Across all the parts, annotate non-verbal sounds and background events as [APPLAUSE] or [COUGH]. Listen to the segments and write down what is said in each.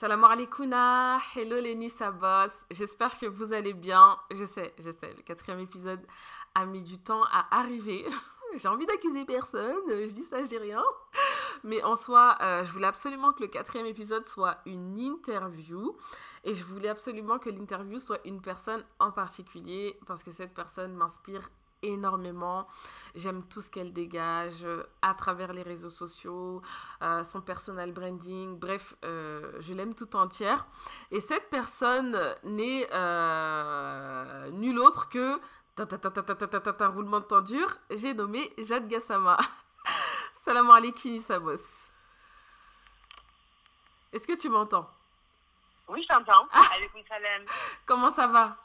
Salam alaikum, hello les Nissa Boss, j'espère que vous allez bien. Je sais, je sais, le quatrième épisode a mis du temps à arriver. [LAUGHS] J'ai envie d'accuser personne, je dis ça, je dis rien. Mais en soi, euh, je voulais absolument que le quatrième épisode soit une interview. Et je voulais absolument que l'interview soit une personne en particulier, parce que cette personne m'inspire énormément. J'aime tout ce qu'elle dégage euh, à travers les réseaux sociaux, euh, son personal branding, bref, euh, je l'aime tout entière. Et cette personne n'est nulle autre que un roulement de tambour, j'ai nommé Jade Gassama. [LAUGHS] Salam alaikum, Sabos. Est-ce que tu m'entends? Oui, je t'entends. salam. Comment ça va?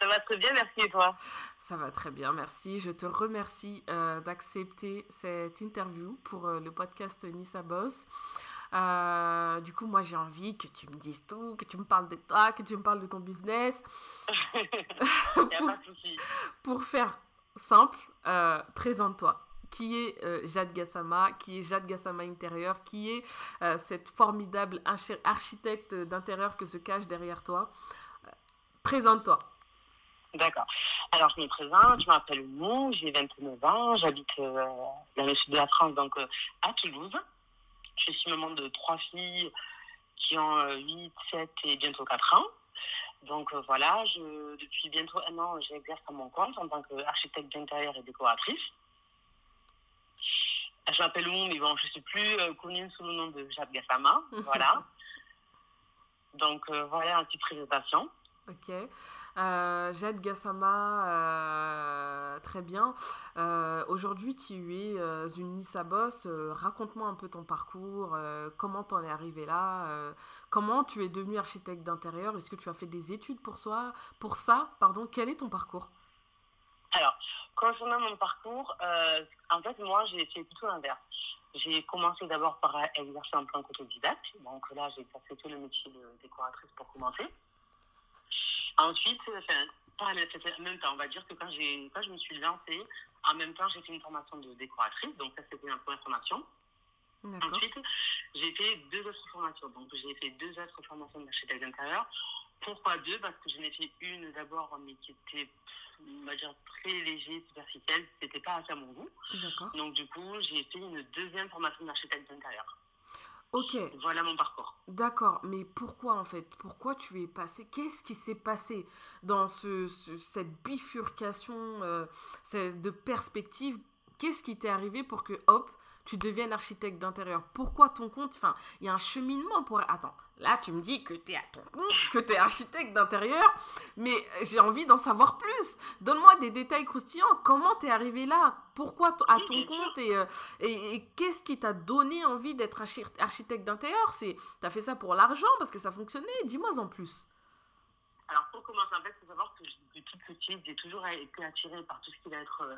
Ça va très bien, merci et toi? Ça va très bien, merci. Je te remercie euh, d'accepter cette interview pour euh, le podcast Nissa Boss. Euh, du coup, moi, j'ai envie que tu me dises tout, que tu me parles de toi, que tu me parles de ton business. [LAUGHS] [LAUGHS] pour, pour, faire simple, présente-toi. Qui est Jade Gassama? Qui est Jade Gassama Intérieur Qui est cette formidable architecte d'intérieur que se cache derrière toi? Présente-toi. D'accord. Alors, je me présente, je m'appelle Mou, j'ai 29 ans, j'habite euh, dans le sud de la France, donc euh, à Toulouse. Je suis maman de trois filles qui ont 8, euh, 7 et bientôt 4 ans. Donc voilà, je, depuis bientôt un an, j'exerce à mon compte en tant qu'architecte d'intérieur et décoratrice. Je m'appelle Mou, mais bon, je ne suis plus connue sous le nom de Jade Gassama. [LAUGHS] Voilà. Donc voilà une petite présentation. Ok. Euh, Jade Gassama, euh, très bien. Euh, aujourd'hui, tu es une Nissa Boss. Raconte-moi un peu ton parcours. comment t'en es arrivé là Comment tu es devenue architecte d'intérieur Est-ce que tu as fait des études pour, soi, pour ça Pardon, quel est ton parcours? Alors, concernant mon parcours, en fait, moi, j'ai fait plutôt l'inverse. J'ai commencé d'abord par exercer en tant qu'autodidacte. Donc là, j'ai passé tout le métier de décoratrice pour commencer. Ensuite, enfin, pas en même temps, on va dire que quand, quand je me suis lancée, en même temps, j'ai fait une formation de décoratrice, donc ça, c'était ma première formation. Ensuite, j'ai fait deux autres formations. Donc, j'ai fait deux autres formations d'architecte d'intérieur. Pourquoi deux? Parce que j'en ai fait une d'abord, mais qui était, on va dire, très léger, superficielle. C'était pas assez à mon goût. Donc, du coup, j'ai fait une deuxième formation d'architecte d'intérieur. Ok. Voilà mon parcours. D'accord, mais pourquoi en fait? Pourquoi tu es passé? Qu'est-ce qui s'est passé dans ce, cette bifurcation euh, de perspective? Qu'est-ce qui t'est arrivé pour que, hop, tu deviennes architecte d'intérieur Pourquoi ton compte Enfin, il y a un cheminement pour... Attends, là tu me dis que tu es à ton compte, que tu es architecte d'intérieur, mais j'ai envie d'en savoir plus. Donne-moi des détails croustillants. Comment tu es arrivé là? Pourquoi à ton compte euh, Et, et, qu'est-ce qui t'a donné envie d'être architecte d'intérieur? Tu as fait ça pour l'argent parce que ça fonctionnait Dis-moi en plus. Alors pour commencer, en fait, il faut savoir que depuis toute petite, j'ai toujours été attirée par tout ce qui va être... Euh,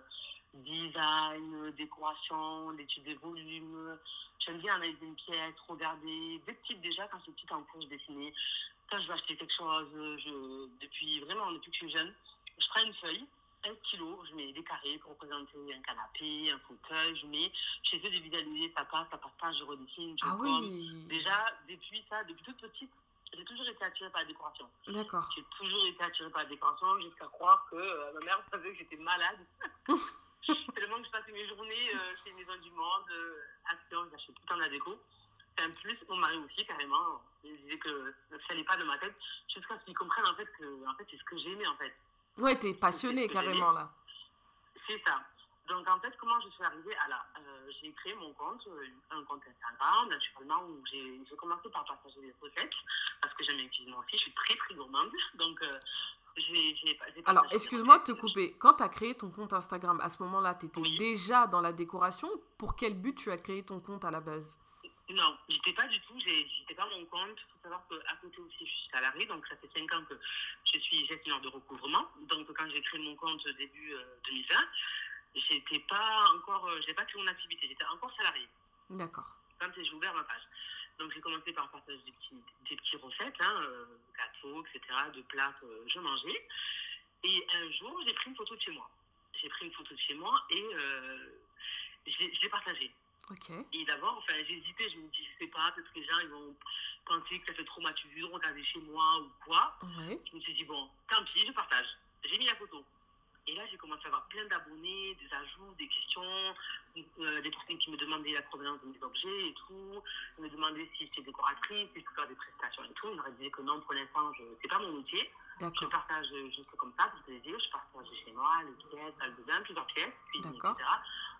design, décoration, l'étude des volumes. J'aime bien analyser une pièce, regarder. Dès petite déjà, quand j'étais petite en cours, je dessinais. Quand je veux acheter quelque chose, je, depuis vraiment, depuis que je suis jeune, je prends une feuille, un stylo, je mets des carrés pour représenter un canapé, un fauteuil, je mets, j'essaie de visualiser, ça passe, ça passe pas, je redessine, je ah oui. Déjà, depuis ça, depuis toute petite, j'ai toujours été attirée par la décoration. D'accord. J'ai toujours été attirée par la décoration jusqu'à croire que euh, ma mère savait que j'étais malade. [LAUGHS] Tellement que je passais mes journées euh, chez les Maison du Monde, euh, Action, j'achète tout le temps de la déco. En plus, mon mari aussi, carrément, il disait que ça n'allait pas de ma tête, jusqu'à ce qu'il comprenne en fait que en fait, c'est ce que j'aimais en fait. Ouais, t'es passionné carrément là. C'est ça. Donc en fait, comment je suis arrivée à là? Euh, J'ai créé mon compte, euh, un compte Instagram, naturellement, où j'ai commencé par partager des recettes, parce que j'aime bien cuisiner aussi, je suis très très gourmande. Donc euh, alors, excuse-moi de te couper. Quand tu as créé ton compte Instagram, à ce moment-là, tu étais déjà dans la décoration? Pour quel but tu as créé ton compte à la base? Non, j'étais pas du tout. J'étais pas mon compte. Il faut savoir qu'à côté aussi, je suis salariée. Donc, ça fait 5 ans que je suis gestionnaire de recouvrement. Donc, quand j'ai créé mon compte début 2020, euh, j'étais pas encore, euh, j'ai pas créé mon activité. J'étais encore salariée. D'accord. Quand j'ai ouvert ma page. Donc j'ai commencé par partager des petits, des petits recettes, hein, euh, gâteaux, etc., de plats que je mangeais. Et un jour, j'ai pris une photo de chez moi. J'ai pris une photo de chez moi et euh, je l'ai partagée. Ok. Et d'abord, enfin, j'ai hésité, je me dis, je sais pas, peut-être que les gens, ils vont, pensais que ça fait traumatisé de regarder chez moi ou quoi. Je me suis dit, bon, tant pis, je partage. J'ai mis la photo. Et là, j'ai commencé à avoir plein d'abonnés, des ajouts, des questions, euh, des personnes qui me demandaient la provenance de mes objets et tout. Me demandaient si j'étais décoratrice, si je pouvais faire des prestations et tout. Ils m'auraient dit que non, pour l'instant, ce n'est pas mon métier. Je partage juste comme ça, pour plaisir. Je partage chez moi les pièces, salle de bain, plusieurs pièces, etc.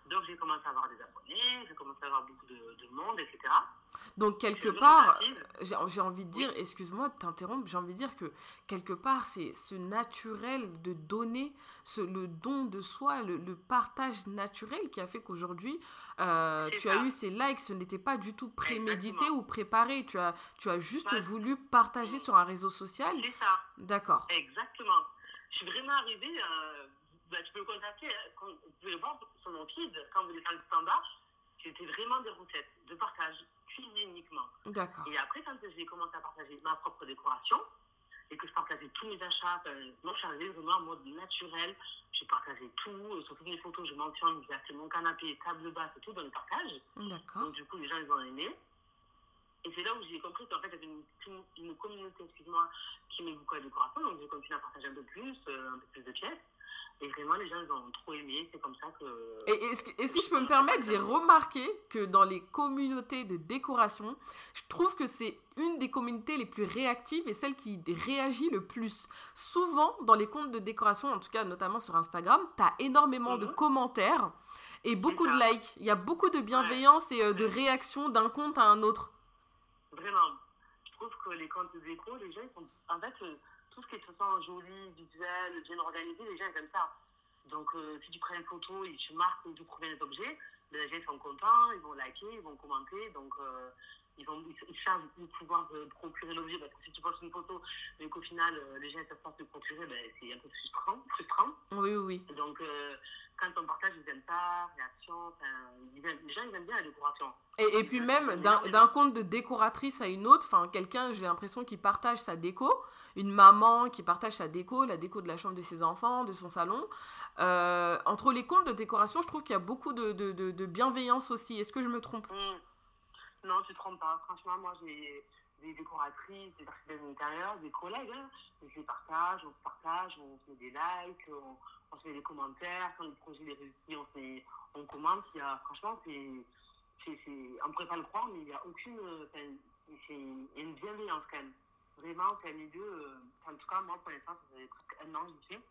Donc, j'ai commencé à avoir des abonnés, j'ai commencé à avoir beaucoup de, de monde, etc. Donc, quelque part, j'ai envie de dire, excuse-moi de t'interrompre, j'ai envie de dire que quelque part, c'est ce naturel de donner, ce, le don de soi, le, partage naturel qui a fait qu'aujourd'hui, euh, tu as eu ces likes, ce n'était pas du tout prémédité ou préparé, tu as, tu as juste voulu partager sur un réseau social. C'est ça. D'accord. Exactement. Je suis vraiment arrivée, euh, bah, tu peux le contacter, hein, vous pouvez le voir sur mon feed, quand vous êtes en standard, c'était vraiment des recettes de partage uniquement. D'accord. Et après, quand j'ai commencé à partager ma propre décoration, et que je partageais tous mes achats, moi, je suis arrivée vraiment en mode naturel. Je partageais tout, euh, sur toutes mes photos, je mentionne, c'est mon canapé, table basse et tout dans le partage. D'accord. Donc, du coup, les gens, ils ont aimé. Et c'est là où j'ai compris qu'en fait, il y avait une, une communauté, excuse-moi, qui aimait beaucoup la décoration. Donc, j'ai continué à partager un peu plus, euh, un peu plus de pièces. Et vraiment, les gens, ils ont trop aimé. C'est comme ça que. Et, si je peux me permettre, j'ai remarqué que dans les communautés de décoration, je trouve que c'est une des communautés les plus réactives et celle qui réagit le plus. Souvent, dans les comptes de décoration, en tout cas notamment sur Instagram, tu as énormément de mhm. commentaires et beaucoup de likes. Il y a beaucoup de bienveillance et euh, de réaction d'un compte à un autre. Les comptes de déco, les gens, ils sont. En fait, euh, tout ce qui se sent joli, visuel, bien organisé, les gens ils aiment ça. Donc euh, si tu prends une photo et tu marques d'où provient l'objet, ben, les gens sont contents, ils vont liker, ils vont commenter, donc euh, ils, vont, ils, savent pouvoir procurer l'objet parce que si tu postes une photo mais qu'au final euh, les gens ne savent pas se procurer, ben, c'est un peu frustrant. frustrant. Oui, oui. Donc quand on partage, ils aiment ça, réaction, les gens ils aiment bien la décoration. Et, et puis même d'un compte de décoratrice à une autre, enfin quelqu'un, j'ai l'impression qu'il partage sa déco, une maman qui partage sa déco, la déco de la chambre de ses enfants, de son salon. Euh, entre les comptes de décoration, je trouve qu'il y a beaucoup de, de, de, bienveillance aussi. Est-ce que je me trompe? Mmh. Non, tu te trompes pas. Franchement, moi j'ai des décoratrices, des architectes d'intérieur, des collègues, hein. je les partage, on partage, on se met des likes, on, on se met des commentaires, quand le projet est réussi, on, fait, on commente. Il y a, franchement, c'est, on ne pourrait pas le croire, mais il n'y a aucune. c'est une bienveillance quand même. Vraiment, c'est un milieu. En tout cas, moi, pour l'instant, ça fait presque un an que suis.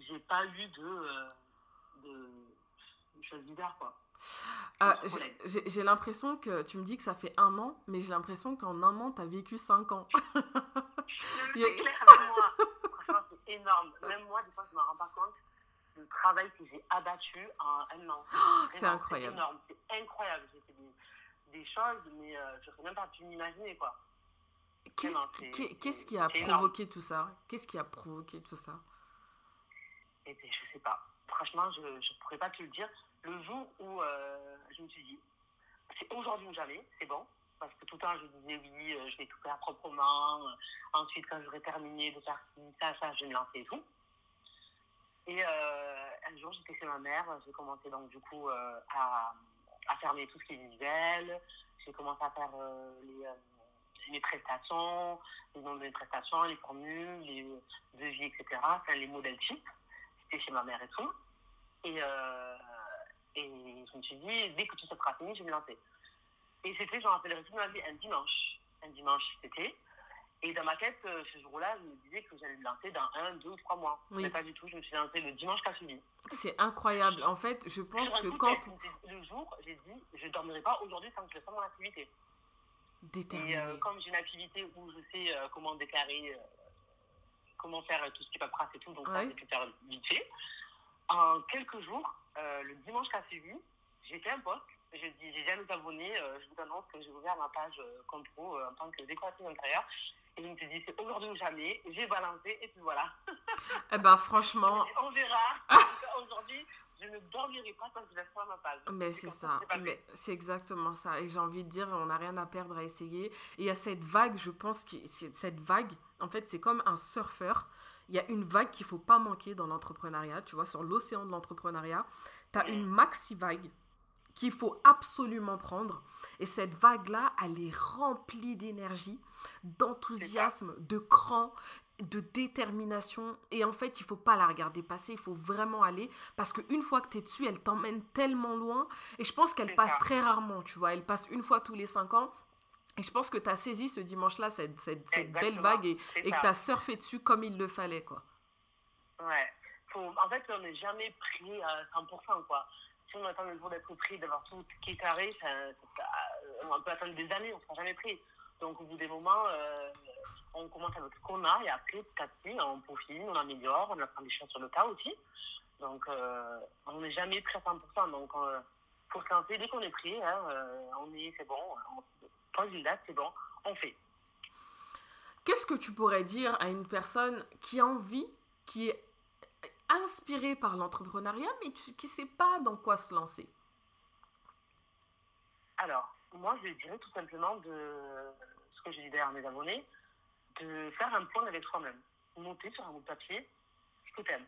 J'ai pas eu de, euh, de, de choses bizarres, quoi. Euh, j'ai l'impression que tu me dis que ça fait un an, mais j'ai l'impression qu'en un an, tu as vécu cinq ans. c'est clair avec moi. Franchement, c'est énorme. Même moi, des fois, je ne me rends pas compte du travail que j'ai abattu en un an. [GASPS] c'est incroyable. C'est énorme, c'est incroyable. J'ai fait des, des, choses, mais euh, je n'aurais même pas pu m'imaginer, quoi. Qu'est-ce qui a provoqué tout ça? Qu'est-ce qui a provoqué tout ça? Eh bien, je sais pas. Franchement, je ne pourrais pas te le dire le jour où euh, je me suis dit, c'est aujourd'hui ou jamais, c'est bon. Parce que tout le temps, je disais, oui, euh, je vais tout faire proprement. ensuite, quand j'aurai terminé de faire ça, ça, je vais me lancer et tout. Et euh, un jour, j'étais chez ma mère. J'ai commencé donc, du coup, à, à fermer tout ce qui est visuel. J'ai commencé à faire les, les prestations, les noms des prestations, les formules, les devis, etc. Les modèles types. Chez ma mère et tout. Et et je me suis dit, dès que tout ça sera fini, je vais me lancer. Et c'était, j'en rappellerai toute ma vie, un dimanche. Un dimanche, c'était. Et dans ma tête, euh, ce jour-là, je me disais que j'allais me lancer dans un, deux ou trois mois. Mais pas du tout, je me suis lancée le dimanche qui a suivi. C'est incroyable. En fait, je pense que quand. Le jour, j'ai dit, je ne dormirai pas aujourd'hui sans que je fasse mon activité. Déterminé. Et euh, comme j'ai une activité où je sais euh, comment déclarer, comment faire tout ce qui est paperasse et tout, donc ça, j'ai pu faire vite fait. En quelques jours, euh, le dimanche qui a suivi, j'ai fait un post. J'ai dit, j'ai jamais abonné, euh, je vous annonce que j'ai ouvert ma page euh, Compro en tant que décoratrice intérieure. Et je me suis dit, c'est aujourd'hui ou jamais. J'ai balancé et puis voilà. Eh ben, [LAUGHS] franchement. on verra. aujourd'hui, je ne dormirai pas que je laisse pas ma page. Mais c'est ça. Mais c'est exactement ça. Et j'ai envie de dire, on n'a rien à perdre à essayer. Et il y a cette vague, je pense que cette vague, en fait, c'est comme un surfeur il y a une vague qu'il faut pas manquer dans l'entrepreneuriat, tu vois, sur l'océan de l'entrepreneuriat. Tu as une maxi vague qu'il faut absolument prendre. Et cette vague-là, elle est remplie d'énergie, d'enthousiasme, de cran, de détermination. Et en fait, il faut pas la regarder passer, il faut vraiment aller. Parce qu'une fois que tu es dessus, elle t'emmène tellement loin. Et je pense qu'elle passe très rarement, tu vois. Elle passe une fois tous les cinq ans. Et je pense que tu as saisi ce dimanche-là cette, cette, belle vague et, et que tu as surfé dessus comme il le fallait, quoi. Ouais. en fait, on n'est jamais pris à 100%, quoi. Si on attend le jour d'être pris, d'avoir tout qui est carré, ça, on peut attendre des années, on ne sera jamais pris. Donc, au bout des moments, euh, on commence avec ce qu'on a et après, petit à petit, on peaufine, on améliore, on apprend des choses sur le tas aussi. Donc, euh, on n'est jamais prêt à 100%. Donc, euh, pour se lancer, dès qu'on est pris, hein, on est, c'est bon, on pose une date, c'est bon, on fait. Qu'est-ce que tu pourrais dire à une personne qui a envie, qui est inspirée par l'entrepreneuriat, mais qui ne sait pas dans quoi se lancer? Alors, moi, je dirais tout simplement de ce que j'ai dit derrière mes abonnés, de faire un point avec soi-même. Monter sur un bout de papier ce que tu aimes.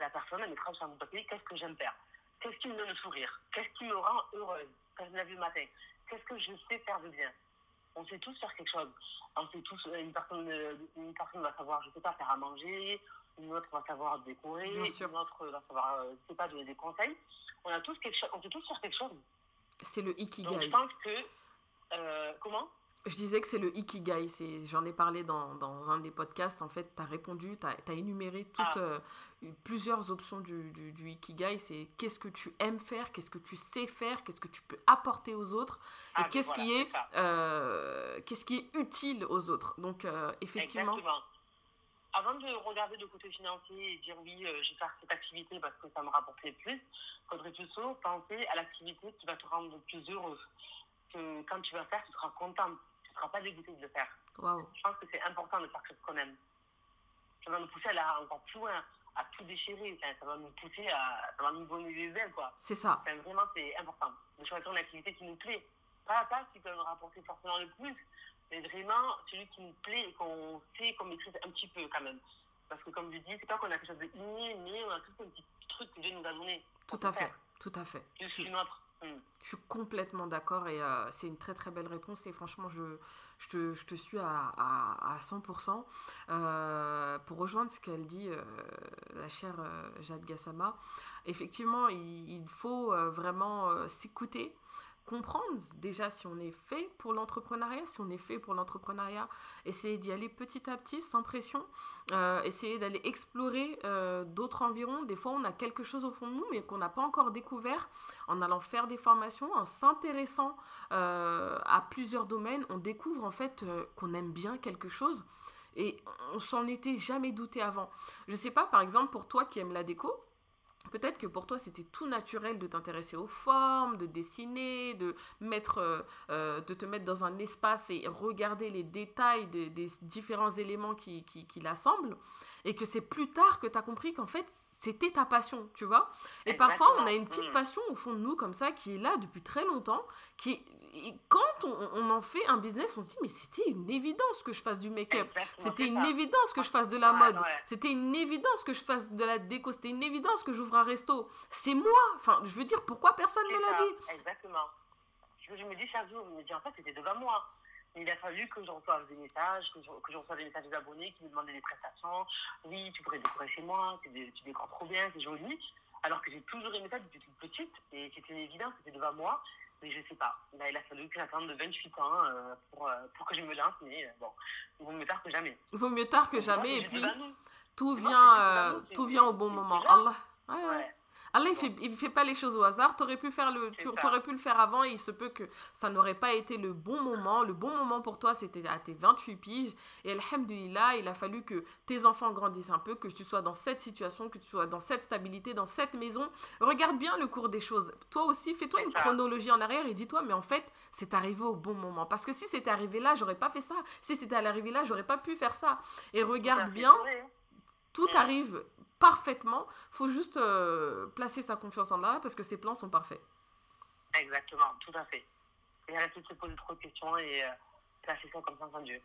La personne, elle mettra sur un bout de papier qu'est-ce que j'aime faire? Qu'est-ce qui me donne le sourire? Qu'est-ce qui me rend heureuse? Quand je me lève le matin? Qu'est-ce que je sais faire de bien? On sait tous faire quelque chose. On sait tous, euh, une personne, euh, une personne va savoir, je sais pas, faire à manger, une autre va savoir décorer, une autre va savoir, euh, je sais pas, donner des conseils. On a tous quelque chose, on sait tous faire quelque chose. C'est le ikigai. Donc je pense que, comment? Je disais que c'est le Ikigai. J'en ai parlé dans, dans, un des podcasts. En fait, tu as répondu, tu as, énuméré toutes, ah. euh, plusieurs options du, du, Ikigai. C'est qu'est-ce que tu aimes faire, qu'est-ce que tu sais faire, qu'est-ce que tu peux apporter aux autres et ah, qu'est-ce qui, est, euh, qu'est-ce qui est utile aux autres. Donc, euh, effectivement. Exactement. Avant de regarder le côté financier et dire oui, je vais faire cette activité parce que ça me rapporterait plus, il faudrait plutôt penser à l'activité qui va te rendre le plus heureuse que quand tu vas faire, tu seras content. Tu ne seras pas dégoûté de le faire. Je pense que c'est important de faire ce qu'on aime. Ça va nous pousser à aller encore plus loin, à tout déchirer. Ça, va nous pousser à. Ça va nous donner les ailes, quoi. C'est ça. vraiment, c'est important. De choisir une activité qui nous plaît. Pas, pas qui peut nous rapporter forcément le plus, mais vraiment celui qui nous plaît et qu'on sait, qu'on maîtrise un petit peu quand même. Parce que comme je dis, c'est pas qu'on a quelque chose de inné, mais on a tout un petit truc que Dieu nous a donné. Tout à fait, tout à fait. Je suis notre. Je suis complètement d'accord et euh, c'est une très très belle réponse et franchement je, je, te, je te suis à, à, à 100%. Euh, pour rejoindre ce qu'elle dit, euh, la chère Jade Gassama, effectivement il faut vraiment s'écouter comprendre déjà si on est fait pour l'entrepreneuriat, si on est fait pour l'entrepreneuriat, essayer d'y aller petit à petit, sans pression, euh, essayer d'aller explorer euh, d'autres environs. Des fois, on a quelque chose au fond de nous, mais qu'on n'a pas encore découvert. En allant faire des formations, en s'intéressant euh, à plusieurs domaines, on découvre en fait qu'on aime bien quelque chose. Et on s'en était jamais douté avant. Je sais pas, par exemple, pour toi qui aimes la déco, Peut-être que pour toi, c'était tout naturel de t'intéresser aux formes, de dessiner, de, mettre, euh, euh, de te mettre dans un espace et regarder les détails des différents éléments qui, qui, qui l'assemblent. Et que c'est plus tard que tu as compris qu'en fait, c'était ta passion, tu vois. Et parfois, on a une petite mm. passion au fond de nous comme ça qui est là depuis très longtemps, qui quand on, en fait un business, on se dit mais c'était une évidence que je fasse du make-up, c'était une évidence que je fasse de la mode, c'était une évidence que je fasse de la déco, c'était une évidence que j'ouvre un resto. C'est moi. Enfin, je veux dire pourquoi personne ne me l'a dit? Exactement. Je me dis chaque jour, je me dis en fait c'était devant moi il a fallu que je reçoive des messages, que je, que reçoive des messages des abonnés qui me demandaient des prestations. Oui, tu pourrais décorer chez moi, tu décores trop bien, c'est joli. Alors que j'ai toujours aimé ça depuis toute petite et c'était évident, c'était devant moi. Mais je sais pas. il a fallu que j'attende 28 ans euh, pour, euh, pour que je me lance. Mais euh, bon, il vaut mieux tard que jamais. Il vaut mieux tard que jamais. et puis, tout vient, tout vient au bon moment. Allah. Ouais, Allah, il fait, il fait pas les choses au hasard. Aurais pu faire le, tu aurais pu le faire avant et il se peut que ça n'aurait pas été le bon moment. Le bon moment pour toi, c'était à tes 28 piges. Et alhamdulillah, il a fallu que tes enfants grandissent un peu, que tu sois dans cette situation, que tu sois dans cette stabilité, dans cette maison. Regarde bien le cours des choses. Toi aussi, fais-toi une chronologie en arrière et dis-toi, mais en fait, c'est arrivé au bon moment. Parce que si c'était arrivé là, j'aurais pas fait ça. Si c'était arrivé là, j'aurais pas pu faire ça. Et regarde bien, tout mm. arrive parfaitement. Il faut juste euh, placer sa confiance en là parce que ses plans sont parfaits. Exactement, tout à fait. Arrêter de se poser trop de questions et euh, placer ça comme ça en Dieu.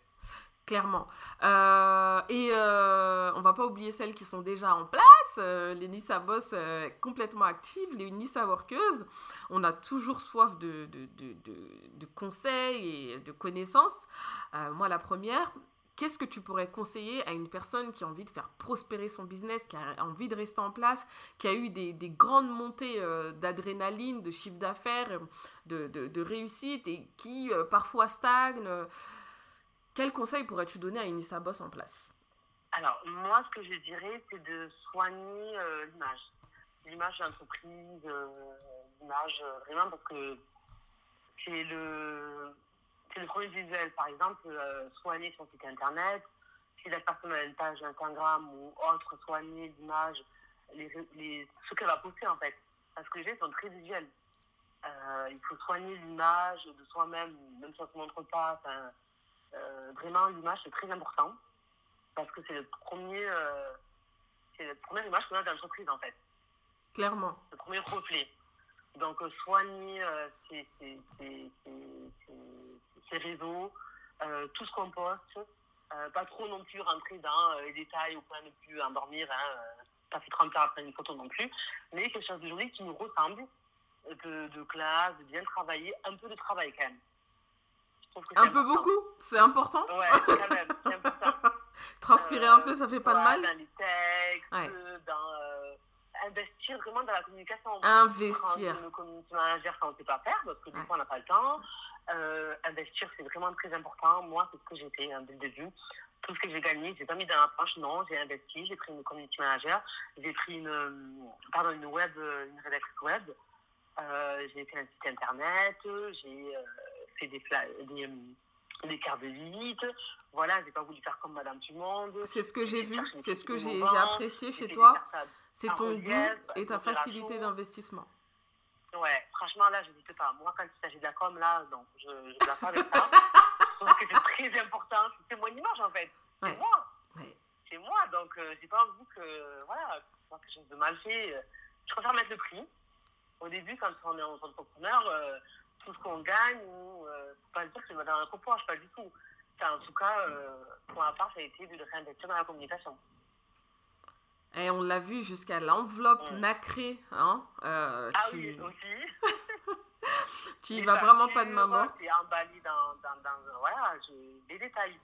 Clairement. Euh, et euh, on va pas oublier celles qui sont déjà en place. Les Nissa Boss complètement actives, les Nissa Workeuses. On a toujours soif de, de, de, de conseils et de connaissances. moi, la première, qu'est-ce que tu pourrais conseiller à une personne qui a envie de faire prospérer son business, qui a envie de rester en place, qui a eu des, des grandes montées d'adrénaline, de chiffre d'affaires, de, de, réussite et qui parfois stagne quel conseil pourrais-tu donner à une Boss en place? Alors, moi, ce que je dirais, c'est de soigner euh, l'image. L'image d'entreprise, euh, l'image, euh, vraiment, parce que c'est le, c'est le premier visuel. Par exemple, soigner son site internet. Si la personne a une page Instagram ou autre, soigner l'image, les, les, ce qu'elle va poster, en fait. Parce que les gens sont très visuels. il faut soigner l'image de soi-même, même si on ne se montre pas. Euh, vraiment, l'image, c'est très important parce que c'est le premier, euh, c'est la première image qu'on a d'entreprise, en fait. Clairement. Le premier reflet. Donc, euh, soigner ces, réseaux, tout ce qu'on poste, pas trop non plus rentrer dans les détails au point de ne plus endormir, hein, pas fait 30 heures après une photo non plus, mais quelque chose de joli qui nous ressemble, de, de classe, de bien travailler, un peu de travail quand même. Un peu beaucoup, c'est important. Ouais, quand même, c'est important. [LAUGHS] Transpirer un peu, ça fait pas de mal. Dans les textes, dans euh, investir vraiment dans la communication. Investir. Le community manager, ça on ne sait pas faire parce que des fois on n'a pas le temps. Euh, investir, c'est vraiment très important. Moi, c'est ce que j'ai fait hein, dès le début. Tout ce que j'ai gagné, j'ai pas mis dans la poche, non, j'ai investi, j'ai pris une community manager, j'ai pris une, euh, pardon, une web, une rédactrice web, j'ai fait un site internet, j'ai fait des, des, euh, des cartes de visite. Voilà, j'ai pas voulu faire comme Madame le Monde. C'est ce que j'ai vu, c'est ce que j'ai apprécié chez toi. C'est ton goût et ta facilité d'investissement. Ouais, franchement, là, je n'hésite pas. Moi, quand il s'agit de la com, là, non, je ne pas avec ça. [LAUGHS] je trouve que c'est très important. C'est mon image, en fait. C'est moi. C'est moi. Donc, euh, j'ai pas envie que, voilà, que quelque chose de mal fait. Je préfère mettre le prix. Au début, quand on est entrepreneur, euh, tout ce qu'on gagne, ou euh, pas dire que c'est dans un reproche, pas du tout. en tout cas, euh, pour ma part, ça a été de réinvestir dans la communication. Et on l'a vu jusqu'à l'enveloppe nacrée. Hein, euh, ah oui, aussi. [LAUGHS] tu y vas vraiment pas de main morte. C'est emballé dans, dans, dans, voilà, des détails.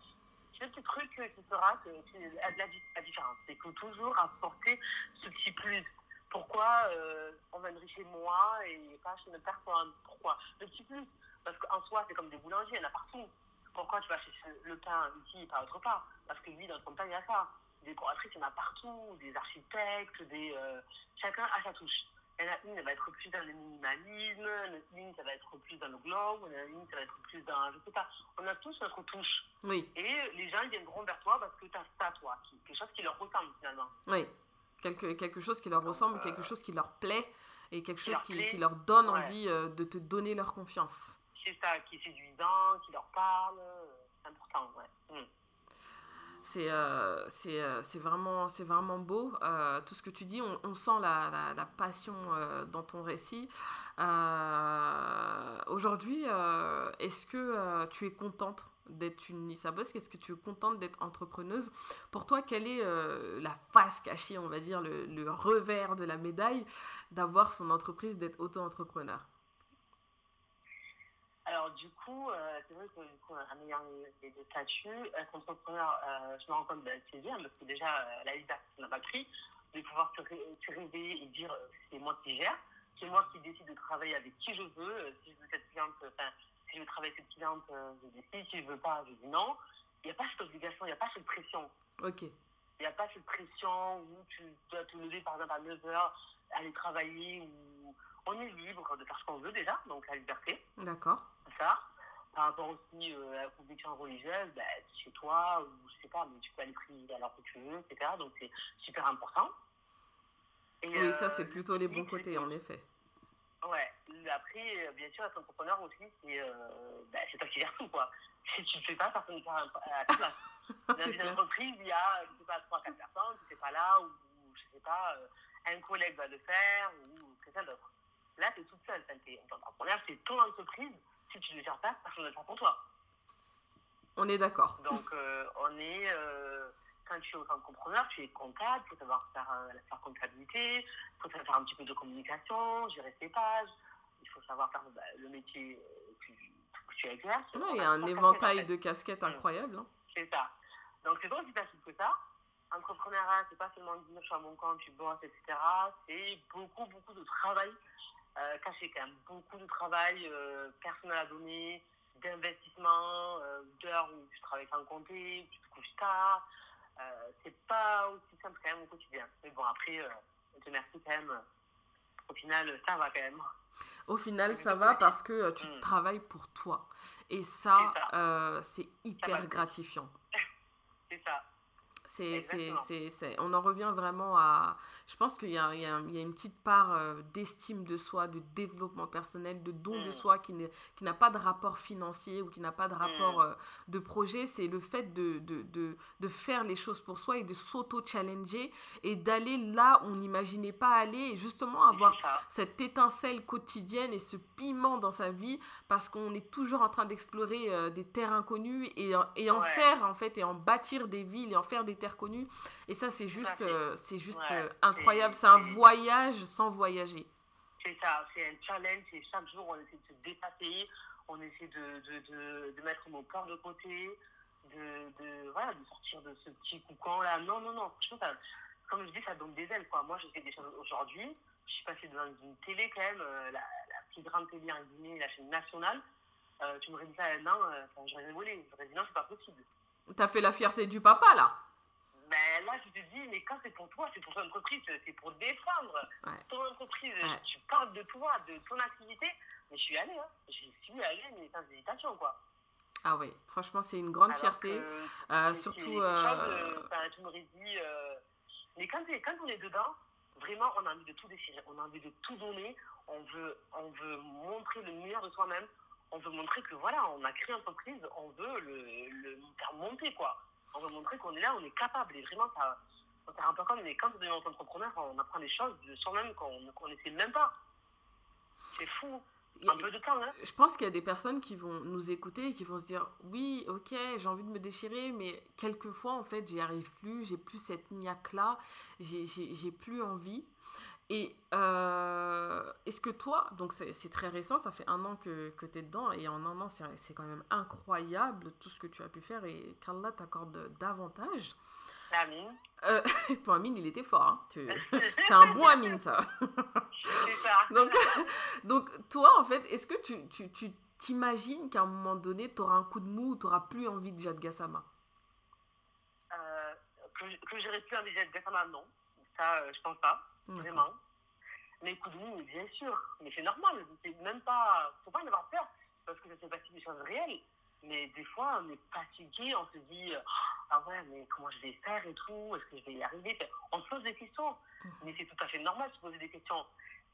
Le petit truc qui fera que, la, la différence. C'est qu'il faut toujours apporter ce petit plus pourquoi euh, on va chez moi et pas chez une personne? Pourquoi? Le petit plus, parce qu'en soi, c'est comme des boulangers, il y en a partout. Pourquoi tu vas chercher le pain ici et pas autre part? Parce que lui, dans son pain, il y a ça. Des décoratrices, il y en a partout, des architectes, des, euh, chacun a sa touche. Il y en a une, elle va être plus dans le minimalisme, une, ça va être plus dans le globe, il y en a une, ça va être plus dans, je sais pas. On a tous notre touche. Oui. Et les gens, viendront vers toi parce que tu as ça, toi, quelque chose qui leur ressemble finalement. Oui quelque, quelque chose qui leur ressemble, quelque chose qui leur plaît et quelque chose qui, qui, leur donne envie euh, de te donner leur confiance. C'est ça, qui est séduisant, qui leur parle, c'est important, ouais. Mm. C'est euh, euh, c'est vraiment, vraiment beau. tout ce que tu dis, on, sent la, passion dans ton récit. Aujourd'hui, est-ce que tu es contente d'être une Nissa Est-ce que tu es contente d'être entrepreneuse? Pour toi, quelle est euh, la face cachée, on va dire, le, le revers de la médaille d'avoir son entreprise, d'être auto-entrepreneur? Alors du coup, euh, c'est vrai que un meilleur des deux statuts, être entrepreneur, euh, je me rends compte de c'est bien parce que déjà la liberté n'a pas pris, de pouvoir se, réveiller et dire c'est moi qui gère, c'est moi qui décide de travailler avec qui je veux, si je veux cette cliente, enfin si je veux travailler avec cette cliente, euh, je dis si, si je veux pas, je dis non. Il n'y a pas cette obligation, il n'y a pas cette pression. Ok. Il n'y a pas cette pression où tu dois te lever par exemple à 9h, aller travailler, où on est libre de faire ce qu'on veut déjà, donc la liberté. D'accord. Ça. Par rapport aussi euh, à la conviction religieuse, bah, chez toi, ou je sais pas, mais tu peux aller prier alors que tu veux, etc. Donc c'est super important. oui, ça c'est euh, plutôt les bons côtés, en effet. Ouais. Après, euh, bien sûr, être entrepreneur aussi, c'est bah, toi qui gères tout, quoi. [LAUGHS] Si tu ne fais pas, personne ne fera à ta place. Dans une entreprise, il y a, je sais pas, 3-4 personnes, tu ne fais pas là, ou, je sais pas, un collègue va le faire, ou quelqu'un d'autre. Là, tu es toute seule. Tu es entrepreneur, c'est ton entreprise. Si tu ne le gères pas, personne ne le pour toi. On est d'accord. Donc, euh, est, euh, quand tu es entrepreneur, tu es comptable, il faut savoir faire euh, la comptabilité, il faut savoir faire un petit peu de communication, gérer ses pages, il faut savoir faire bah, le métier que, que tu exerces. il y a un éventail de casquettes mm. incroyable. Hein. C'est ça. Donc c'est pas aussi facile que ça. Entrepreneuriat, c'est pas seulement dire je suis à mon compte, tu bosses, etc. C'est beaucoup, beaucoup de travail euh, caché quand même. Beaucoup de travail euh, personnel à donner, d'investissement, euh, d'heures où tu travailles sans compter, où tu te couches tard. c'est pas aussi simple quand même au quotidien. Mais bon, après, on te remercie quand même. Au final, ça va quand même. Au final, ça va parce que tu mm. travailles pour toi. Et ça, c'est hyper gratifiant. c'est ça. [LAUGHS] C'est, on en revient vraiment à. Je pense qu'il y a, il y a, il y a une petite part euh, d'estime de soi, de développement personnel, de don de mm. soi qui, qui n'a pas de rapport financier ou qui n'a pas de rapport mm. euh, de projet. C'est le fait de, de, de, de, faire les choses pour soi et de s'auto-challenger et d'aller là où on n'imaginait pas aller et justement avoir cette étincelle quotidienne et ce piment dans sa vie parce qu'on est toujours en train d'explorer euh, des terres inconnues et, et en faire en fait et en bâtir des villes et en faire des connues. Et ça, c'est juste, euh, c'est juste euh, incroyable. C'est un voyage sans voyager. C'est ça, c'est un challenge. Et chaque jour, on essaie de se dépasser. On essaie de, de, de, mettre nos peurs de côté, de, de, voilà, de sortir de ce petit coucan là. Non, non, non. Franchement, ça, comme je dis, ça donne des ailes. Quoi. Moi, je fais des choses aujourd'hui. Je suis passée devant une télé quand même, euh, la, la, plus grande télé en Guinée, la chaîne nationale. tu m'aurais dit ça enfin, j'aurais rigolé. J'aurais dit non, c'est pas possible. T'as fait la fierté du papa là ben là, je te dis, mais quand c'est pour toi, c'est pour ton entreprise, c'est pour défendre ton entreprise. Tu parles de toi, de ton activité. Mais je suis allée, hein. Je suis allée, mais sans hésitation, quoi. Ah oui, franchement, c'est une grande fierté. Euh, surtout. Euh... tu m'aurais dit. Euh... Mais quand, quand on est dedans, vraiment, on a envie de tout déchirer. On a envie de tout donner. On veut, on veut montrer le meilleur de soi-même. On veut montrer que voilà, on a créé une entreprise, on veut le, le faire monter, quoi on veut montrer qu'on est là, on est capable. Et vraiment, ça, ça un peu comme, mais quand on devient entrepreneur, on apprend des choses de soi-même qu'on ne connaissait même pas. C'est fou. Un peu de temps, hein. Je pense qu'il y a des personnes qui vont nous écouter et qui vont se dire oui, ok, j'ai envie de me déchirer, mais quelquefois, en fait, j'y arrive plus, j'ai plus cette niaque-là, j'ai plus envie. Et euh, est-ce que toi, donc c'est très récent, ça fait un an que, que tu es dedans, et en un an, c'est quand même incroyable tout ce que tu as pu faire, et qu'Allah t'accorde davantage. Amine. Euh, [LAUGHS] ton Amine, il était fort. Hein. [LAUGHS] [LAUGHS] c'est un bon Amine, ça. c'est ça. donc, donc, toi, en fait, est-ce que tu, tu, tu t'imagines qu'à un moment donné, tu auras un coup de mou, tu n'auras plus envie de Jade Gassama? Euh, Que, que j'aurais plus envie de Jade Gassama, non. Ça, euh, je pense pas. Vraiment. Mais coup de mou, bien sûr. Mais c'est normal. C'est même pas. Faut pas en avoir peur. Parce que ça fait partie des choses réelles. Mais des fois, on est fatigué, on se dit Ah ouais, mais comment je vais faire et tout? Est-ce que je vais y arriver? On se pose des questions. Mhm. Mais c'est tout à fait normal de se poser des questions.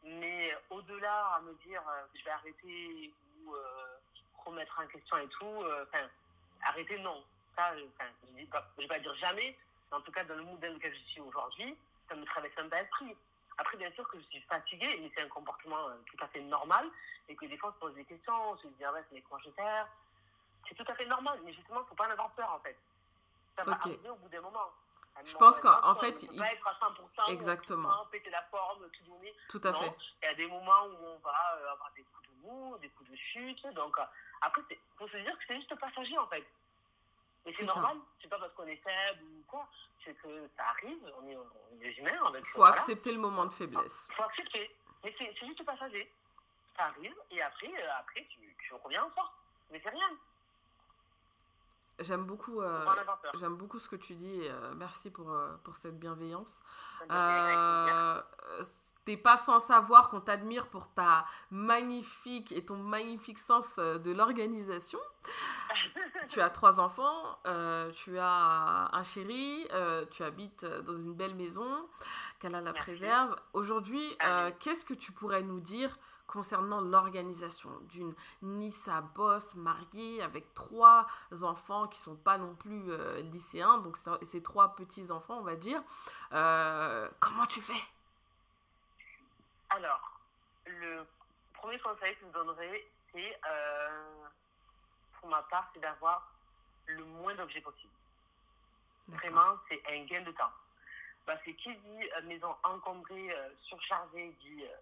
Mais au-delà à me dire euh, Je vais arrêter ou euh, remettre en question et tout, euh, enfin, arrêter, non. Ça, je ne vais pas dire jamais. Mais en tout cas, dans le monde dans lequel je suis aujourd'hui, ça me traverse un peu l'esprit. Après, bien sûr que je suis fatiguée, mais c'est un comportement euh, tout à fait normal, et que des fois, on se pose des questions, on se dit, ah ouais, c'est comment je vais faire. C'est tout à fait normal, mais justement, il ne faut pas en avoir peur, en fait. Ça va arriver au bout d'un moment. Je pense qu'en fait, il pas être à 100%, exactement. péter la forme, tout donner. Tout à fait. Il y a des moments où on va euh, avoir des coups de mou, des coups de chute. Donc, euh, après, il faut se dire que c'est juste passager, en fait. Et c'est normal, c'est pas parce qu'on est faible ou quoi, c'est que ça arrive, on est, on est des humains. Il faut accepter le moment de faiblesse. Il faut accepter, mais c'est juste passager. Ça arrive, et après, euh, après tu, tu reviens en force. Mais c'est rien. J'aime beaucoup, euh, j'aime beaucoup ce que tu dis. Euh, merci pour, pour cette bienveillance. T'es pas sans savoir qu'on t'admire pour ta magnifique et ton magnifique sens de l'organisation. [LAUGHS] tu as trois enfants, tu as un chéri, tu habites dans une belle maison, qu'elle a la préserve. Aujourd'hui, qu'est-ce que tu pourrais nous dire concernant l'organisation d'une Nissa boss mariée avec trois enfants qui sont pas non plus euh, lycéens, donc ces trois petits enfants, on va dire. Euh, comment tu fais? Alors, le premier conseil que je vous donnerai, c'est euh, pour ma part, c'est d'avoir le moins d'objets possible. Vraiment, c'est un gain de temps. Parce que qui dit euh, maison encombrée, euh, surchargée, dit euh,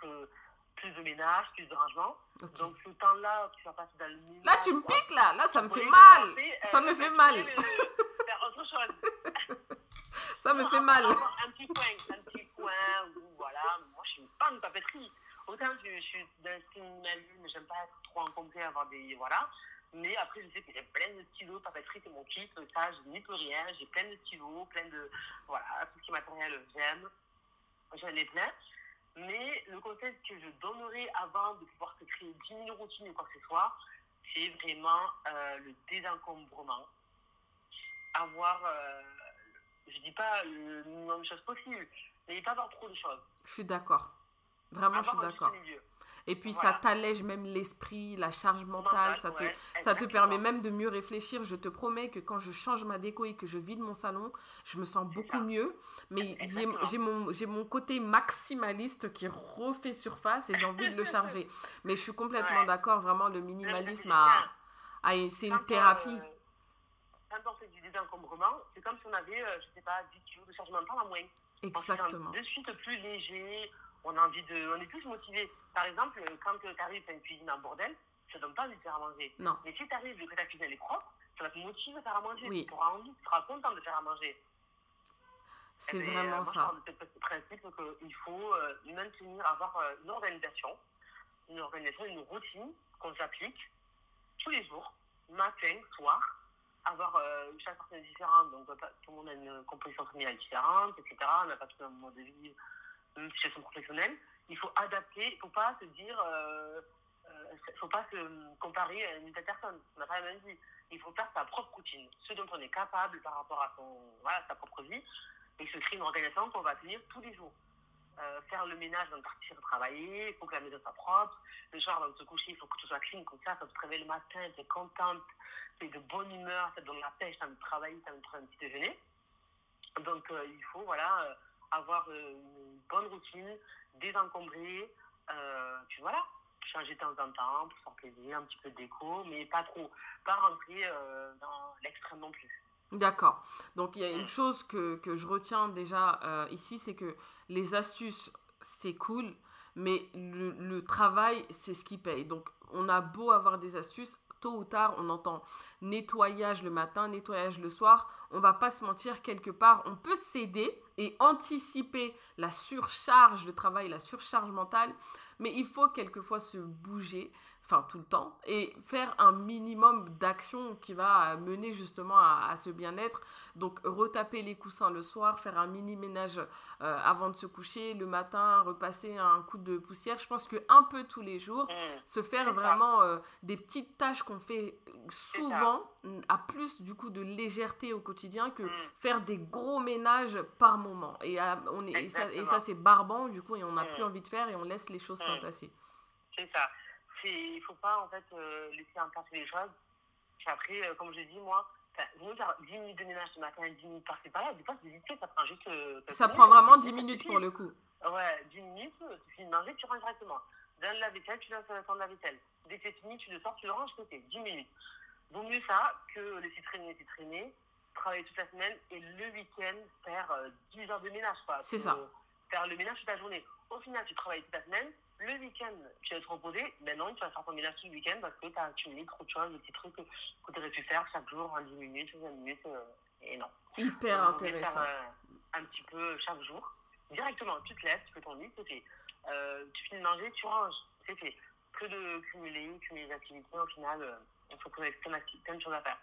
que plus de ménage, plus de rangement. Ok. Donc ce temps-là, tu vas passer dans le ménage. Là, tu me piques, là. Là, ça me fait mal. Ça me fait mal. faire autre chose. [LAUGHS] [LAUGHS] Ça me fait mal. avoir Un petit coin, un petit coin où, voilà, moi je suis une papeterie. Autant je, je suis d'un style minimalisme, j'aime pas être trop encombrée, avoir des. Voilà. Mais après, je sais que j'ai plein de stylos, papeterie, c'est mon kiff, ça, je n'y peux rien, j'ai plein de stylos, plein de. Voilà, tout ce qui est matériel, j'aime. J'en ai plein. Mais le conseil que je donnerais avant de pouvoir se créer 10 000 routines ou quoi que ce soit, c'est vraiment euh, le désencombrement. Avoir, euh, je dis pas le minimum de choses possible, mais pas avoir trop de choses. Je suis d'accord. Vraiment, je suis d'accord. Et puis, ça t'allège même l'esprit, la charge mentale. Ça te, ouais, Ça te permet même de mieux réfléchir. Je te promets que quand je change ma déco et que je vide mon salon, je me sens beaucoup ça. mieux. Mais j'ai mon, mon côté maximaliste qui refait surface et j'ai envie de le charger. [LAUGHS] Mais je suis complètement Ouais. d'accord. Vraiment, le minimalisme, si a, a- c'est une thérapie. euh, On désencombrement, c'est comme si on avait, euh, je sais pas, 10 kilos de chargement mental en moins. On se Exactement. de suite plus léger, on a envie de, on est plus motivé. Par exemple, quand tu arrives à une cuisine en bordel, ça ne donne pas envie de faire à manger. Non. Mais si tu arrives que ta cuisine elle est propre, ça va te motiver à faire à manger. Oui. Tu auras envie, tu seras content de faire à manger. C'est Eh ben, vraiment euh, moi, Je ça. pars de ce principe qu'il faut euh, maintenir, avoir euh, une organisation, une organisation, une routine qu'on s'applique tous les jours, matin, soir, avoir euh, chaque personne est différente, donc euh, tout le monde a une composition familiale différente, etc. On n'a pas tout un mode de vie, une situation professionnelle. Il faut adapter, il ne faut pas se dire, euh, euh, faut pas se comparer à une telle personne. On n'a pas la même vie. Il faut faire sa propre routine, ce dont on est capable par rapport à son, voilà, sa propre vie, et se créer une qu'on va tenir tous les jours. Euh, faire le ménage avant de partir travailler, il faut que la maison soit propre. Le soir, avant de se coucher, il faut que tout soit clean, comme ça, quand tu te réveilles le matin, tu es contente, tu es de bonne humeur, ça te donne la pêche, tu as envie de travailler, tu as envie de prendre un petit déjeuner. Donc, euh, il faut voilà, euh, avoir une bonne routine, désencombrer, puis voilà, changer de temps en temps pour faire plaisir, un petit peu de déco, mais pas trop, pas rentrer dans l'extrême non plus. D'accord. Donc il y a une Mm. chose que, que je retiens déjà euh, ici, c'est que les astuces, c'est cool, mais le, le travail, c'est ce qui paye. Donc on a beau avoir des astuces, tôt ou tard, on entend nettoyage le matin, nettoyage le soir. On va pas se mentir, quelque part, on peut s'aider et anticiper la surcharge de travail, la surcharge mentale, mais il faut quelquefois se bouger, enfin tout le temps, et faire un minimum d'action qui va mener justement à, à ce bien-être. Donc retaper les coussins le soir, faire un mini ménage euh, avant de se coucher, le matin repasser un coup de poussière. Je pense que un peu tous les jours, Mm. se faire vraiment euh, des petites tâches qu'on fait souvent a plus du coup de légèreté au quotidien que Mm. faire des gros ménages par moment. Et, à- on est, et ça, c'est barbant du coup et on n'a Mm. plus envie de faire et on laisse les choses s'entasser. C'est ça. Il ne faut pas en fait euh, laisser impasser les choses. Puis après, euh, comme je dis, moi, faire 10 minutes de ménage ce matin, 10 minutes par-ci par-là. Des fois, c'est vite fait, ça prend juste. euh, Ça prend vraiment ça 10 minutes pour le coup. Ouais, 10 minutes, tu finis de manger, tu ranges directement. Dans le lave-vaisselle, tu lances ton lave-vaisselle. Dès que c'est fini, tu le sors, tu le ranges, c'est 10 minutes. Vaut mieux ça que laisser traîner, laisser traîner, travailler toute la semaine et le week-end faire euh, 10 heures de ménage. quoi. C'est ça. Faire le ménage toute la journée. Au final, tu travailles toute la semaine. Le week-end, tu vas te reposer. Mais non, tu vas faire ton ménage tout le week-end parce que tu as accumulé trop de choses, des petits trucs que, que tu aurais pu faire chaque jour en 10 minutes, 20 minutes. euh, et non. Hyper Donc, intéressant. faire, euh, un petit peu chaque jour. Directement, tu te lèves, tu fais ton lit, c'est fait. Euh, tu finis de manger, tu ranges, c'est fait. Que de cumuler, cumuler les activités, au final, euh, il faut qu'on ait plein de choses à faire.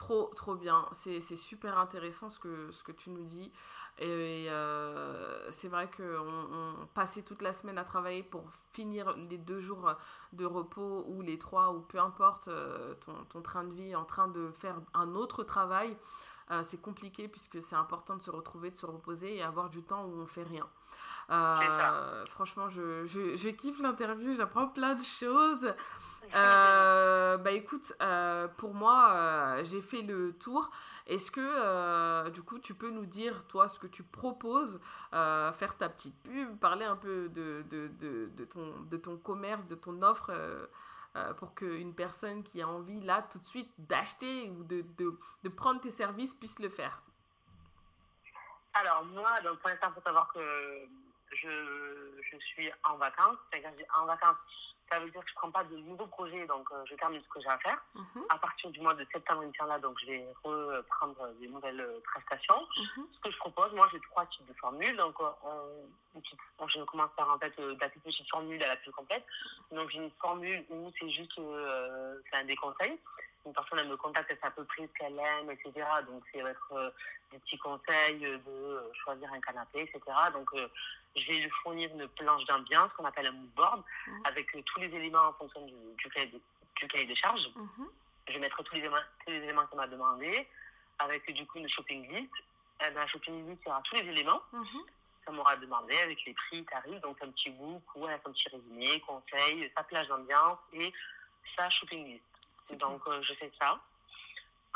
Trop, trop bien. C'est super intéressant ce que, ce que tu nous dis. Et euh, c'est vrai qu'on on passait toute la semaine à travailler pour finir les deux jours de repos ou les trois ou peu importe euh, ton, ton train de vie en train de faire un autre travail. Euh, c'est compliqué puisque c'est important de se retrouver, de se reposer et avoir du temps où on fait rien. Euh, franchement, je, je, je kiffe l'interview, j'apprends plein de choses. Euh, bah écoute, euh, pour moi, euh, j'ai fait le tour. Est-ce que du coup, tu peux nous dire, toi, ce que tu proposes, faire ta petite pub, parler un peu de, de, de, ton, de ton commerce, de ton offre, euh, pour qu'une personne qui a envie là tout de suite d'acheter ou de, de, de, prendre tes services puisse le faire? Alors moi, donc pour l'instant, il faut savoir que je, je suis en vacances. En vacances, ça veut dire que je ne prends pas de nouveaux projets, donc euh, je termine ce que j'ai à faire. Mhm. À partir du mois de septembre, là, donc je vais reprendre des nouvelles euh, prestations. Mhm. Ce que je propose, moi, j'ai trois types de formules. Donc, euh, on, je commence par en fait la toute petite formule à la plus complète. Donc, j'ai une formule où c'est juste c'est un des conseils. Une personne elle me contacte, elle sait à peu près ce qu'elle aime, etc. Donc, c'est être des petits conseils de choisir un canapé, etc. Donc, je vais lui fournir une planche d'ambiance qu'on appelle un mood board avec euh, tous les éléments en fonction du, du, cahier, de, du cahier de charge. Mhm. Je vais mettre tous les éléments, tous les éléments qu'on m'a demandé avec du coup une shopping list. Euh, la shopping list, il y aura tous les éléments Mhm. qu'on m'aura demandé avec les prix, tarifs, donc un petit book ou un petit résumé, conseil, sa plage d'ambiance et sa shopping list. Donc, euh, je fais ça.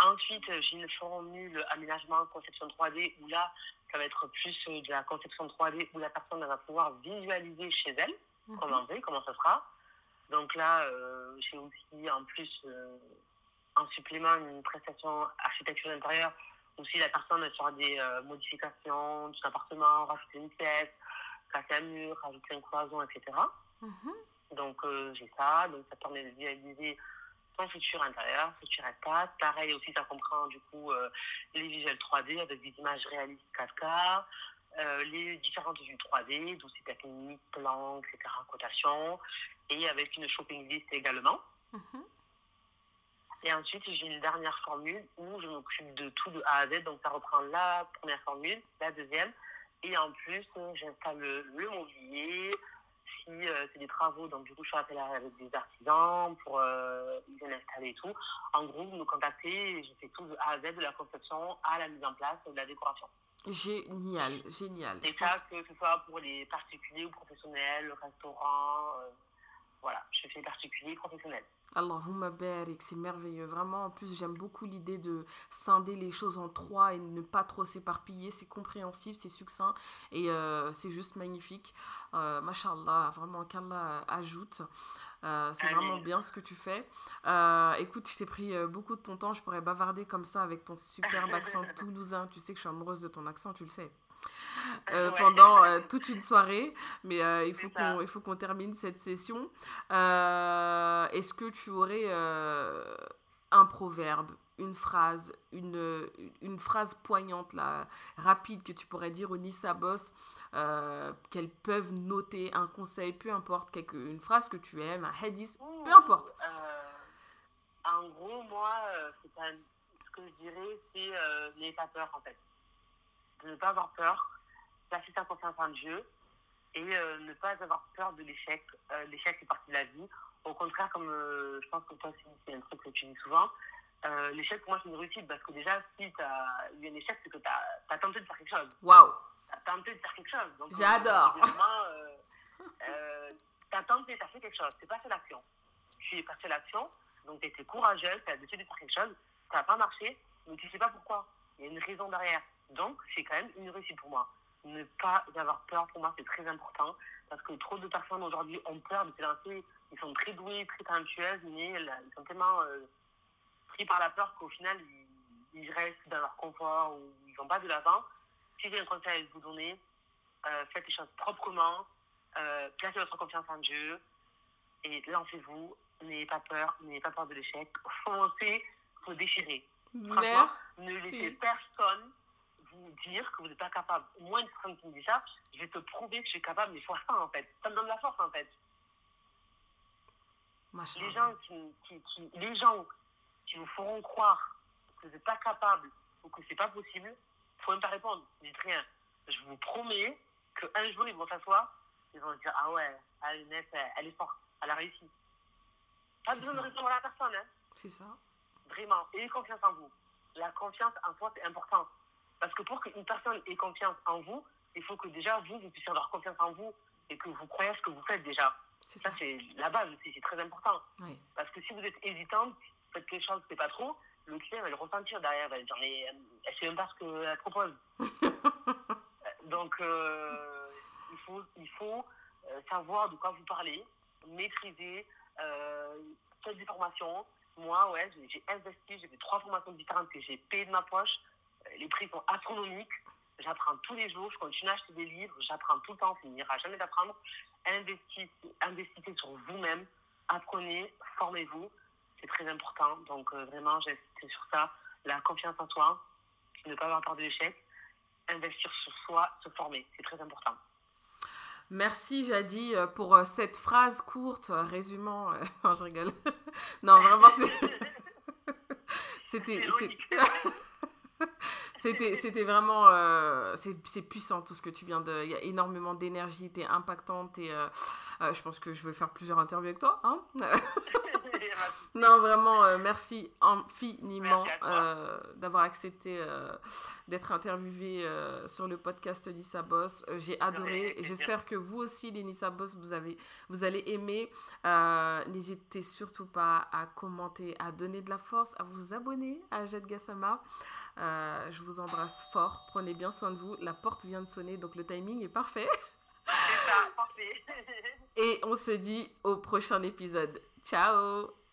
Ensuite, euh, j'ai une formule aménagement, conception 3D, où là, ça va être plus euh, de la conception 3D, où la personne va pouvoir visualiser chez elle Mhm. comment c'est, comment ça sera. Donc là, euh, j'ai aussi en plus, euh, en supplément, une prestation architecture intérieure, où si la personne fera des euh, modifications de son appartement, rajouter une pièce, casser un mur, rajouter un cloison, etc. Mhm. Donc j'ai ça, donc ça permet de visualiser son futur intérieur, futur espace. Pareil aussi, ça comprend du coup euh, les visuels 3D avec des images réalistes 4K, euh, les différentes vues 3D, d'où c'est technique, plan, etc., cotation, et avec une shopping list également. Mhm. Et ensuite, j'ai une dernière formule où je m'occupe de tout de A à Z. Donc, ça reprend la première formule, la deuxième. Et en plus, j'installe le, le mobilier. Euh, c'est des travaux, donc du coup, je fais appel à- avec des artisans pour euh, viennent installer et tout. En gros, vous me contactez et je fais tout de A à Z, de la conception à la mise en place de la décoration. Génial, génial. Et ça, que ce soit pour les particuliers ou professionnels, le restaurant, euh, voilà, je fais particulier professionnel. Allahumma barik, c'est merveilleux. Vraiment, en plus, j'aime beaucoup l'idée de scinder les choses en trois et ne pas trop s'éparpiller. C'est compréhensif, c'est succinct et euh, c'est juste magnifique. Euh, Mashallah, vraiment qu'Allah ajoute. Euh, c'est vraiment bien ce que tu fais. Euh, écoute, je t'ai pris beaucoup de ton temps. Je pourrais bavarder comme ça avec ton superbe [LAUGHS] accent toulousain. Tu sais que je suis amoureuse de ton accent, tu le sais. Euh, Ouais. pendant euh, toute une soirée, mais euh, il faut qu'on il faut qu'on termine cette session. Est-ce que tu aurais un proverbe, une phrase, une, une phrase poignante, là, rapide, que tu pourrais dire aux Nissa Boss qu'elles peuvent noter, un conseil, peu importe, quelque, une phrase que tu aimes, un hadith, peu importe. En gros, moi, euh, c'est un- ce que je dirais, c'est euh, n'ayez pas peur, en fait. De ne pas avoir peur, placer sa confiance en Dieu et euh, ne pas avoir peur de l'échec. Euh, l'échec fait partie de la vie. Au contraire, comme euh, je pense que toi aussi, c'est un truc que tu dis souvent, euh, l'échec, pour moi, c'est une réussite parce que déjà, si tu as eu un échec, c'est que tu as, tenté de faire quelque chose. Waouh! Tu as tenté de faire quelque chose. J'adore. euh, euh, tu as tenté, tu as fait quelque chose. Tu pas fait l'action. Tu es passé l'action, donc tu étais courageuse, tu as décidé de faire quelque chose. Ça n'a pas marché, mais tu sais pas pourquoi. Il y a une raison derrière. Donc, c'est quand même une réussite pour moi. Ne pas avoir peur, pour moi, c'est très important. Parce que trop de personnes aujourd'hui ont peur de se lancer. Ils sont très doués, très talentueuses, mais ils sont tellement euh, pris par la peur qu'au final, ils, ils restent dans leur confort ou ils vont pas de l'avant. Si j'ai un conseil à vous donner, euh, faites les choses proprement, euh, placez votre confiance en Dieu et lancez-vous. N'ayez pas peur, n'ayez pas peur de l'échec. Foncez, faut déchirer. Franchement, ne laissez personne vous dire que vous n'êtes pas capable. Moi, une personne qui me dit ça, je vais te prouver que je suis capable, mais fois 100 [LAUGHS] en fait. Ça me donne la force en fait. Les gens qui, qui, qui- les gens qui vous feront croire que vous n'êtes pas capable ou que c'est pas possible, il faut même pas répondre. Dites rien. Je vous promets qu'un jour, ils vont s'asseoir, ils vont se dire Ah ouais, elle, est forte, elle a réussi. Pas besoin de ça. répondre à la personne, hein. C'est ça. Vraiment, ayez confiance en vous. La confiance en soi, c'est important. Parce que pour qu'une personne ait confiance en vous, il faut que déjà vous, vous puissiez avoir confiance en vous et que vous croyez à ce que vous faites déjà. C'est Ça, ça. c'est la base aussi, c'est très important. Oui. Parce que si vous êtes hésitante, faites quelque chose, c'est pas trop, le client va le ressentir derrière, va dire, mais euh, elle sait même pas ce qu'elle propose. [LAUGHS] Donc, euh, il faut, il faut euh, savoir de quoi vous parlez, maîtriser, faites des formations. Moi, ouais, j'ai investi, j'ai fait trois formations différentes que j'ai payées de ma poche. Les prix sont astronomiques. J'apprends tous les jours, je continue à acheter des livres, j'apprends tout le temps, on finira jamais d'apprendre. Investissez, investissez sur vous-même, apprenez, formez-vous, c'est très important. Donc vraiment, j'ai insisté sur ça. La confiance en soi, ne pas avoir peur de l'échec, investir sur soi, se former, c'est très important. Merci Jadi euh, pour euh, cette phrase courte euh, résumant. [LAUGHS] Non, je rigole. [LAUGHS] non, vraiment, [LAUGHS] c'était. C'était, vraiment. c'est, puissant tout ce que tu viens de. Il y a énormément d'énergie, t'es impactante et je pense que je vais faire plusieurs interviews avec toi. Hein [LAUGHS] non, vraiment, euh, merci infiniment euh, d'avoir accepté euh, d'être interviewé sur le podcast Nissa Boss. J'ai adoré. J'espère que vous aussi, les Nissa Boss, vous, avez, vous allez aimer. N'hésitez surtout pas à commenter, à donner de la force, à vous abonner à Jet Gassama. je vous embrasse fort. Prenez bien soin de vous. La porte vient de sonner, donc le timing est parfait. C'est ça, parfait. [LAUGHS] Et on se dit au prochain épisode. Ciao